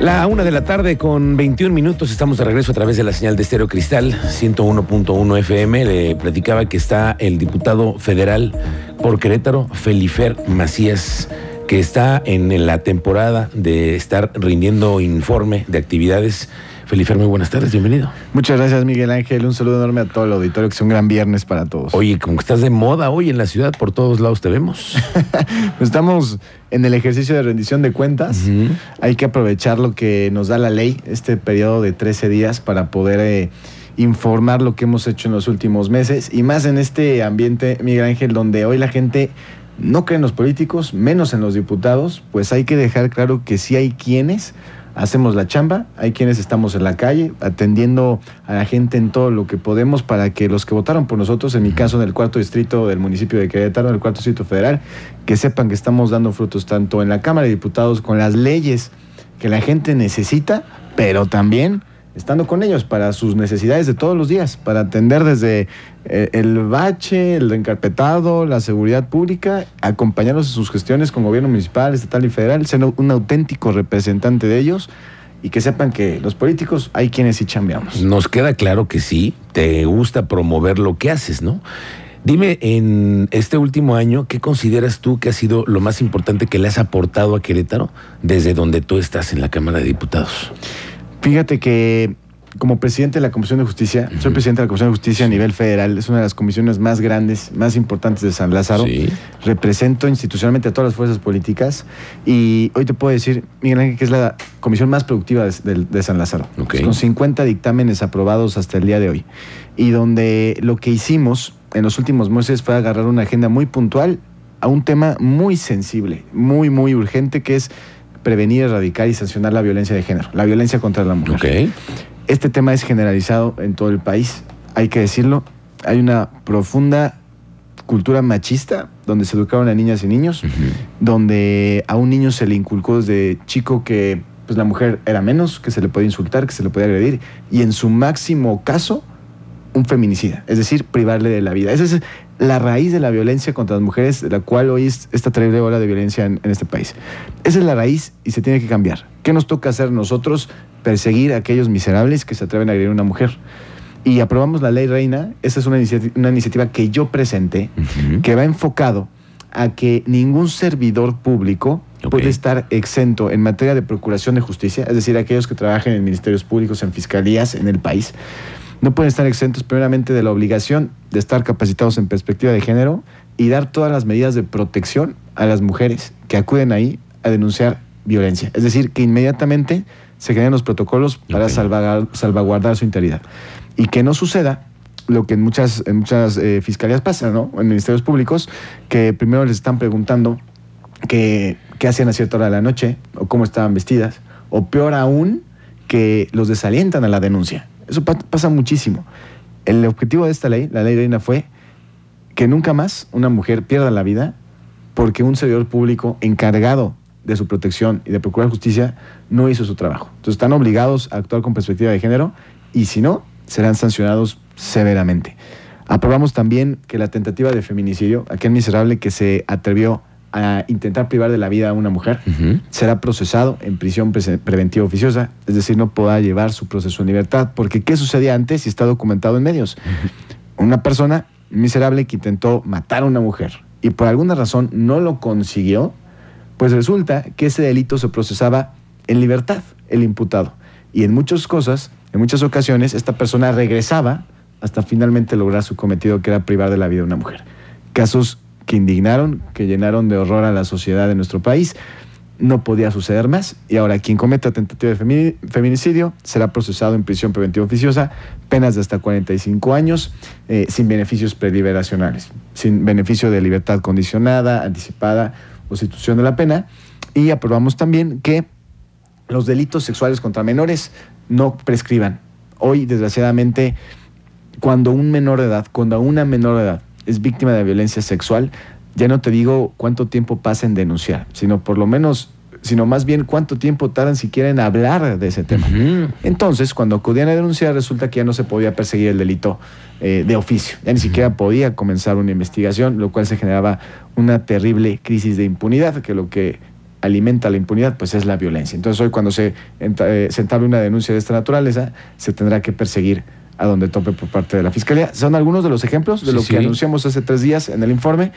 La una de la tarde con 21 minutos estamos de regreso a través de la señal de Estéreo Cristal 101.1 FM. Le platicaba que está el diputado federal por Querétaro, Felifer Macías, que está en la temporada de estar rindiendo informe de actividades Felifer, muy buenas tardes, bienvenido. Muchas gracias, Miguel Ángel. Un saludo enorme a todo el auditorio, que sea un gran viernes para todos. Oye, como que estás de moda hoy en la ciudad, por todos lados te vemos. Estamos en el ejercicio de rendición de cuentas. Hay que aprovechar lo que nos da la ley, este periodo de 13 días, para poder eh, informar lo que hemos hecho en los últimos meses. Y más en este ambiente, Miguel Ángel, donde hoy la gente no cree en los políticos, menos en los diputados, pues hay que dejar claro que sí hay quienes hacemos la chamba, hay quienes estamos en la calle atendiendo a la gente en todo lo que podemos para que los que votaron por nosotros, en mi caso en el cuarto distrito del municipio de Querétaro, en el cuarto distrito federal, que sepan que estamos dando frutos tanto en la Cámara de Diputados con las leyes que la gente necesita, pero también estando con ellos para sus necesidades de todos los días, para atender desde eh, el bache, el encarpetado, la seguridad pública, acompañarlos en sus gestiones con gobierno municipal, estatal y federal, ser un auténtico representante de ellos y que sepan que los políticos hay quienes sí chambeamos. Nos queda claro que sí, te gusta promover lo que haces, ¿no? Dime, en este último año, ¿qué consideras tú que ha sido lo más importante que le has aportado a Querétaro desde donde tú estás en la Cámara de Diputados? Fíjate que como presidente de la Comisión de Justicia, soy presidente de la Comisión de Justicia a nivel federal, es una de las comisiones más grandes, más importantes de San Lázaro. Represento institucionalmente a todas las fuerzas políticas y hoy te puedo decir, Miguel Ángel, que es la comisión más productiva de, San Lázaro, con 50 dictámenes aprobados hasta el día de hoy. Y donde lo que hicimos en los últimos meses fue agarrar una agenda muy puntual a un tema muy sensible, muy, muy urgente, que es prevenir, erradicar y sancionar la violencia de género, la violencia contra la mujer. Este tema es generalizado en todo el país, hay que decirlo. Hay una profunda cultura machista donde se educaron a niñas y niños, donde a un niño se le inculcó desde chico que pues, la mujer era menos, que se le podía insultar, que se le podía agredir, y en su máximo caso, un feminicida, es decir, privarle de la vida. Esa es la raíz de la violencia contra las mujeres, de la cual hoy es esta terrible ola de violencia en, este país. Esa es la raíz y se tiene que cambiar. ¿Qué nos toca hacer nosotros? Perseguir a aquellos miserables que se atreven a agredir a una mujer. Y aprobamos la ley reina. Esa es una, iniciativa, que yo presenté, que va enfocado a que ningún servidor público puede estar exento en materia de procuración de justicia, es decir, aquellos que trabajen en ministerios públicos, en fiscalías en el país, no pueden estar exentos primeramente de la obligación de estar capacitados en perspectiva de género y dar todas las medidas de protección a las mujeres que acuden ahí a denunciar violencia. Es decir, que inmediatamente se generan los protocolos para salvaguardar, su integridad. Y que no suceda lo que en muchas, en muchas eh, fiscalías pasa, ¿no? En ministerios públicos, que primero les están preguntando qué hacían a cierta hora de la noche, o cómo estaban vestidas, o peor aún, que los desalientan a la denuncia. Eso pasa muchísimo. El objetivo de esta ley, la ley reina, fue que nunca más una mujer pierda la vida porque un servidor público encargado de su protección y de procurar justicia no hizo su trabajo. Entonces están obligados a actuar con perspectiva de género y si no, serán sancionados severamente. Aprobamos también que la tentativa de feminicidio, aquel miserable que se atrevió a intentar privar de la vida a una mujer, será procesado en prisión preventiva oficiosa, es decir, no podrá llevar su proceso en libertad. Porque ¿qué sucedía antes y está documentado en medios? Una persona miserable que intentó matar a una mujer y por alguna razón no lo consiguió, pues resulta que ese delito se procesaba en libertad, el imputado. Y en muchas cosas, en muchas ocasiones, esta persona regresaba hasta finalmente lograr su cometido, que era privar de la vida a una mujer. Casos que indignaron, que llenaron de horror a la sociedad de nuestro país. No podía suceder más. Y ahora, quien cometa tentativa de feminicidio será procesado en prisión preventiva oficiosa, penas de hasta 45 años, eh, sin beneficios preliberacionales, sin beneficio de libertad condicionada, anticipada o sustitución de la pena. Y aprobamos también que los delitos sexuales contra menores no prescriban. Hoy, desgraciadamente, cuando un menor de edad, cuando una menor de edad es víctima de violencia sexual, ya no te digo cuánto tiempo pasa en denunciar, sino por lo menos, sino más bien cuánto tiempo tardan siquiera en hablar de ese tema. Entonces, cuando acudían a denunciar, resulta que ya no se podía perseguir el delito eh, de oficio, ya ni siquiera podía comenzar una investigación, lo cual se generaba una terrible crisis de impunidad, que lo que alimenta la impunidad, pues es la violencia. Entonces hoy cuando se, eh, se entable una denuncia de esta naturaleza, se tendrá que perseguir a donde tope por parte de la Fiscalía. Son algunos de los ejemplos de lo que anunciamos hace tres días en el informe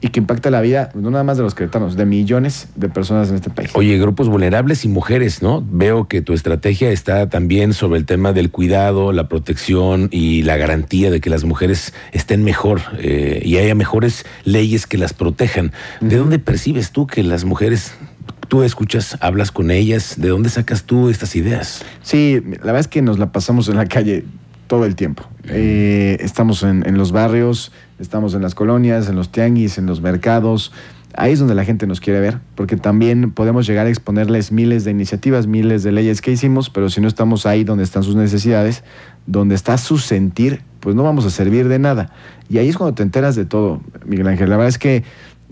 y que impacta la vida, no nada más de los queretanos, de millones de personas en este país. Oye, grupos vulnerables y mujeres, ¿no? Veo que tu estrategia está también sobre el tema del cuidado, la protección y la garantía de que las mujeres estén mejor eh, y haya mejores leyes que las protejan. ¿De dónde percibes tú que las mujeres tú escuchas, hablas con ellas, ¿de dónde sacas tú estas ideas? Sí, la verdad es que nos la pasamos en la calle todo el tiempo. Eh, estamos en, los barrios, estamos en las colonias, en los tianguis, en los mercados. Ahí es donde la gente nos quiere ver, porque también podemos llegar a exponerles miles de iniciativas, miles de leyes que hicimos, pero si no estamos ahí donde están sus necesidades, donde está su sentir, pues no vamos a servir de nada. Y ahí es cuando te enteras de todo, Miguel Ángel. La verdad es que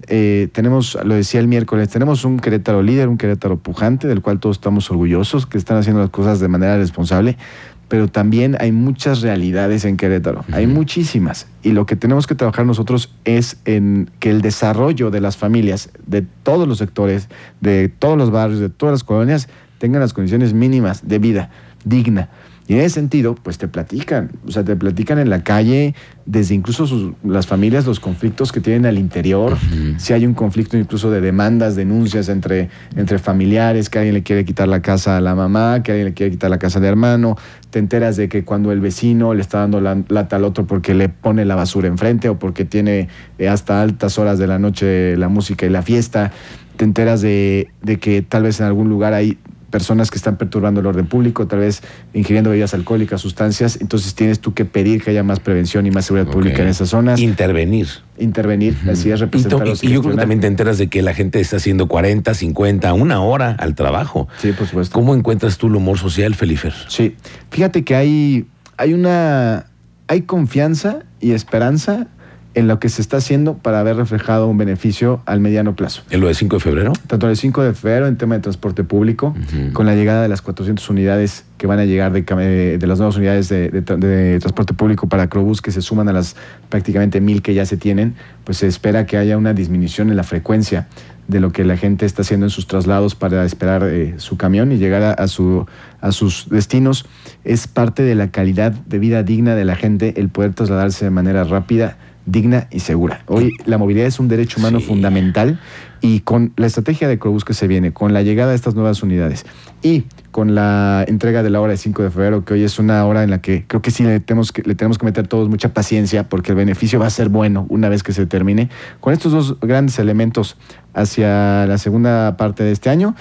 eh, tenemos, lo decía el miércoles, tenemos un Querétaro líder, un Querétaro pujante, del cual todos estamos orgullosos, que están haciendo las cosas de manera responsable, pero también hay muchas realidades en Querétaro, hay muchísimas. Y lo que tenemos que trabajar nosotros es en que el desarrollo de las familias, de todos los sectores, de todos los barrios, de todas las colonias, tengan las condiciones mínimas de vida digna. Y en ese sentido, pues te platican, o sea, te platican en la calle, desde incluso las familias, los conflictos que tienen al interior, si hay un conflicto incluso de demandas, denuncias entre, entre familiares, que alguien le quiere quitar la casa a la mamá, que alguien le quiere quitar la casa al hermano, te enteras de que cuando el vecino le está dando la lata al otro porque le pone la basura enfrente o porque tiene eh, hasta altas horas de la noche la música y la fiesta, te enteras de, de que tal vez en algún lugar hay personas que están perturbando el orden público, tal vez ingiriendo bebidas alcohólicas, sustancias, entonces tienes tú que pedir que haya más prevención y más seguridad pública en esas zonas. Intervenir. Intervenir, así es, representar. Y, yo creo que también te enteras de que la gente está haciendo 40, 50, una hora al trabajo. Sí, por supuesto. ¿Cómo encuentras tú el humor social, Felifer? Sí, fíjate que hay, hay una, hay confianza y esperanza en lo que se está haciendo para haber reflejado un beneficio al mediano plazo. ¿En lo de 5 de febrero? Tanto el 5 de febrero en tema de transporte público, con la llegada de las 400 unidades que van a llegar de, de las nuevas unidades de, transporte público para Crobús, que se suman a las prácticamente mil que ya se tienen, pues se espera que haya una disminución en la frecuencia de lo que la gente está haciendo en sus traslados para esperar eh, su camión y llegar a, su, a sus destinos. Es parte de la calidad de vida digna de la gente el poder trasladarse de manera rápida digna y segura. Hoy la movilidad es un derecho humano fundamental y con la estrategia de Crobús que se viene, con la llegada de estas nuevas unidades y con la entrega de la hora de 5 de febrero, que hoy es una hora en la que creo que sí le tenemos que, le tenemos que meter todos mucha paciencia porque el beneficio va a ser bueno una vez que se termine. Con estos dos grandes elementos hacia la segunda parte de este año,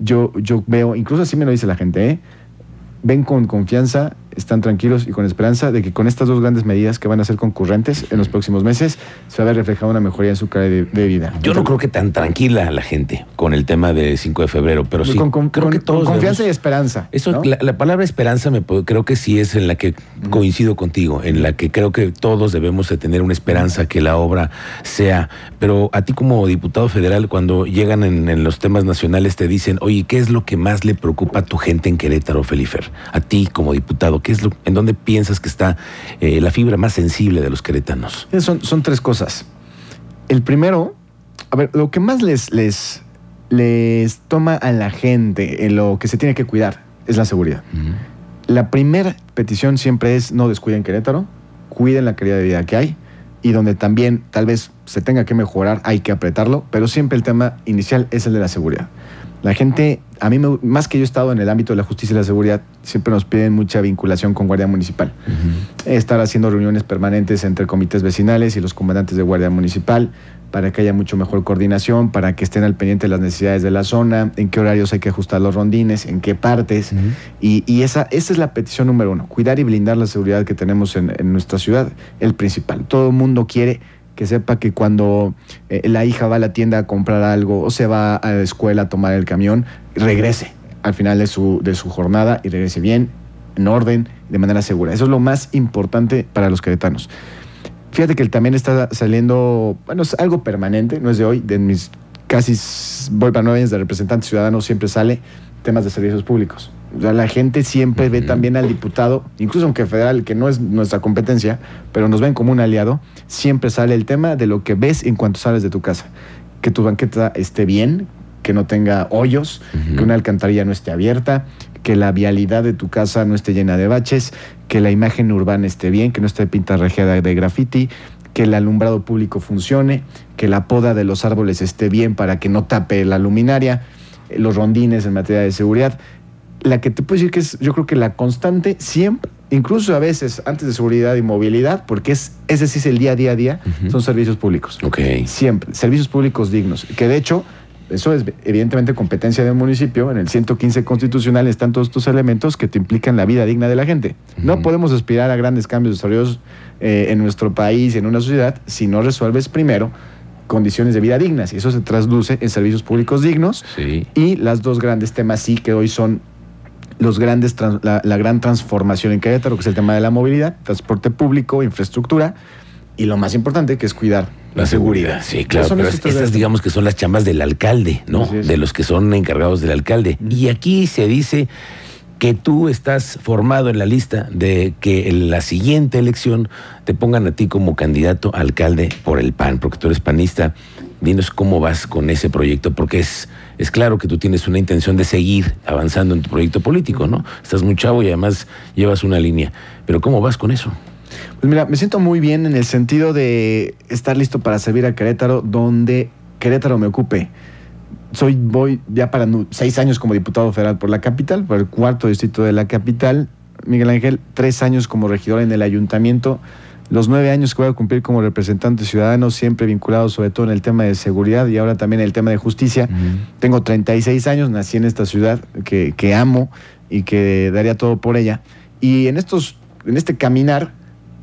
yo, yo veo, incluso así me lo dice la gente, ¿eh? ven con confianza están tranquilos y con esperanza de que con estas dos grandes medidas que van a ser concurrentes en los próximos meses se va a ver reflejada una mejoría en su calidad de, vida. Yo no creo que tan tranquila la gente con el tema de 5 de febrero, pero sí con, creo que todos confianza y esperanza. Eso, la, palabra esperanza me creo que sí es en la que coincido contigo, en la que creo que todos debemos de tener una esperanza que la obra sea. Pero a ti como diputado federal, cuando llegan en, en los temas nacionales te dicen, oye, ¿qué es lo que más le preocupa a tu gente en Querétaro, Felifer? A ti como diputado, es lo, en dónde piensas que está eh, la fibra más sensible de los queretanos? Son, son tres cosas. El primero, a ver, lo que más les, les, les toma a la gente en lo que se tiene que cuidar es la seguridad. La primera petición siempre es no descuiden Querétaro, cuiden la calidad de vida que hay y donde también tal vez se tenga que mejorar, hay que apretarlo, pero siempre el tema inicial es el de la seguridad. La gente, a mí, más que yo he estado en el ámbito de la justicia y la seguridad, siempre nos piden mucha vinculación con Guardia Municipal. Estar haciendo reuniones permanentes entre comités vecinales y los comandantes de Guardia Municipal para que haya mucho mejor coordinación, para que estén al pendiente de las necesidades de la zona, en qué horarios hay que ajustar los rondines, en qué partes. y, esa, esa es la petición número uno, cuidar y blindar la seguridad que tenemos en, en nuestra ciudad, el principal. Todo el mundo quiere que sepa que cuando eh, la hija va a la tienda a comprar algo o se va a la escuela a tomar el camión, regrese al final de su, de su jornada y regrese bien, en orden, de manera segura. Eso es lo más importante para los queretanos. Fíjate que también está saliendo, bueno, es algo permanente, no es de hoy, de mis casi, voy para nueve años de representante ciudadano, siempre sale temas de servicios públicos. O sea, la gente siempre ve también al diputado, incluso aunque federal, que no es nuestra competencia, pero nos ven como un aliado, siempre sale el tema de lo que ves en cuanto sales de tu casa. Que tu banqueta esté bien, que no tenga hoyos, que una alcantarilla no esté abierta, que la vialidad de tu casa no esté llena de baches, que la imagen urbana esté bien, que no esté pintarrajeada de graffiti, que el alumbrado público funcione, que la poda de los árboles esté bien para que no tape la luminaria, los rondines en materia de seguridad. La que te puedo decir que es, yo creo que la constante siempre, incluso a veces antes de seguridad y movilidad, porque es, ese sí es el día a día a día, son servicios públicos. Ok. Siempre, servicios públicos dignos. Que de hecho, eso es evidentemente competencia del municipio. En el 115 constitucional están todos estos elementos que te implican la vida digna de la gente. No podemos aspirar a grandes cambios desarrollados eh, en nuestro país y en una sociedad si no resuelves primero condiciones de vida dignas. Y eso se traduce en servicios públicos dignos. Y las dos grandes temas sí que hoy son los grandes la, la, gran transformación en Querétaro, que es el tema de la movilidad, transporte público, infraestructura, y lo más importante que es cuidar la, seguridad. Sí, claro, pero estas digamos que son las chambas del alcalde, ¿no? De los que son encargados del alcalde. Y aquí se dice que tú estás formado en la lista de que en la siguiente elección te pongan a ti como candidato a alcalde por el PAN, porque tú eres panista. Dinos cómo vas con ese proyecto, porque es, es claro que tú tienes una intención de seguir avanzando en tu proyecto político, ¿no? Estás muy chavo y además llevas una línea. Pero ¿cómo vas con eso? Pues mira, me siento muy bien en el sentido de estar listo para servir a Querétaro donde Querétaro me ocupe. Soy, voy ya para seis años como diputado federal por la capital, por el cuarto distrito de la capital. Miguel Ángel, tres años como regidor en el ayuntamiento, los nueve años que voy a cumplir como representante ciudadano, siempre vinculado sobre todo en el tema de seguridad y ahora también en el tema de justicia. Tengo 36 años, nací en esta ciudad que, que amo y que daría todo por ella. Y en, estos, en este caminar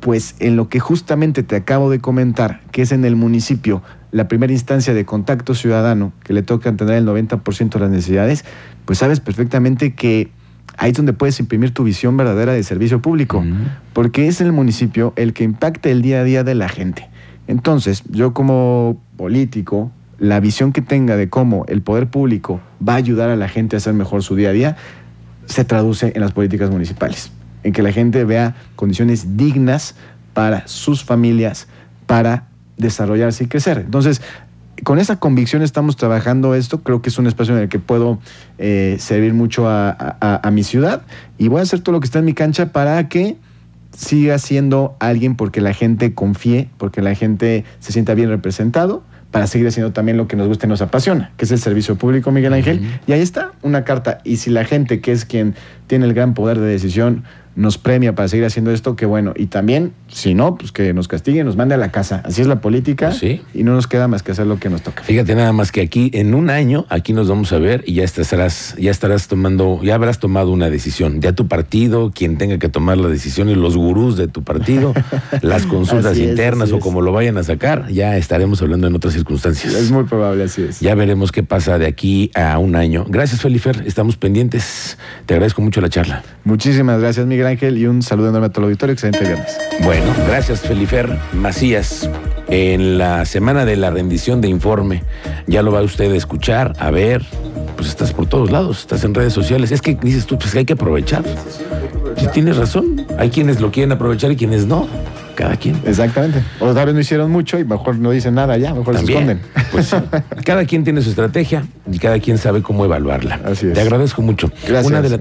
pues en lo que justamente te acabo de comentar, que es en el municipio la primera instancia de contacto ciudadano, que le toca tener el 90% de las necesidades, pues sabes perfectamente que ahí es donde puedes imprimir tu visión verdadera de servicio público, porque es el municipio el que impacta el día a día de la gente. Entonces, yo como político, la visión que tenga de cómo el poder público va a ayudar a la gente a hacer mejor su día a día, se traduce en las políticas municipales en que la gente vea condiciones dignas para sus familias, para desarrollarse y crecer. Entonces, con esa convicción estamos trabajando esto. Creo que es un espacio en el que puedo eh, servir mucho a, mi ciudad y voy a hacer todo lo que está en mi cancha para que siga siendo alguien porque la gente confíe, porque la gente se sienta bien representado para seguir haciendo también lo que nos gusta y nos apasiona, que es el servicio público, Miguel Ángel. Y ahí está una carta. Y si la gente, que es quien tiene el gran poder de decisión, nos premia para seguir haciendo esto, qué bueno. Y también, si no, pues que nos castigue, nos mande a la casa. Así es la política. Sí. Y no nos queda más que hacer lo que nos toca. Fíjate nada más que aquí, en un año, aquí nos vamos a ver y ya estarás, ya estarás tomando, ya habrás tomado una decisión. Ya tu partido, quien tenga que tomar la decisión y los gurús de tu partido, las consultas internas o como lo vayan a sacar, ya estaremos hablando en otras circunstancias. Es muy probable, así es. Ya veremos qué pasa de aquí a un año. Gracias, Felifer. Estamos pendientes. Te agradezco mucho la charla. Muchísimas gracias, Miguel. Ángel y un saludo enorme a todo el auditorio. Excelente viernes. Bueno, gracias Felifer Macías. En la semana de la rendición de informe, ya lo va usted a escuchar, a ver, pues estás por todos lados, estás en redes sociales. Es que dices tú, pues que hay que aprovechar. Si tienes razón, hay quienes lo quieren aprovechar y quienes no cada quien. Exactamente. O tal vez no hicieron mucho y mejor no dicen nada ya, mejor se esconden. Pues cada quien tiene su estrategia y cada quien sabe cómo evaluarla. Así es. Te agradezco mucho. Gracias.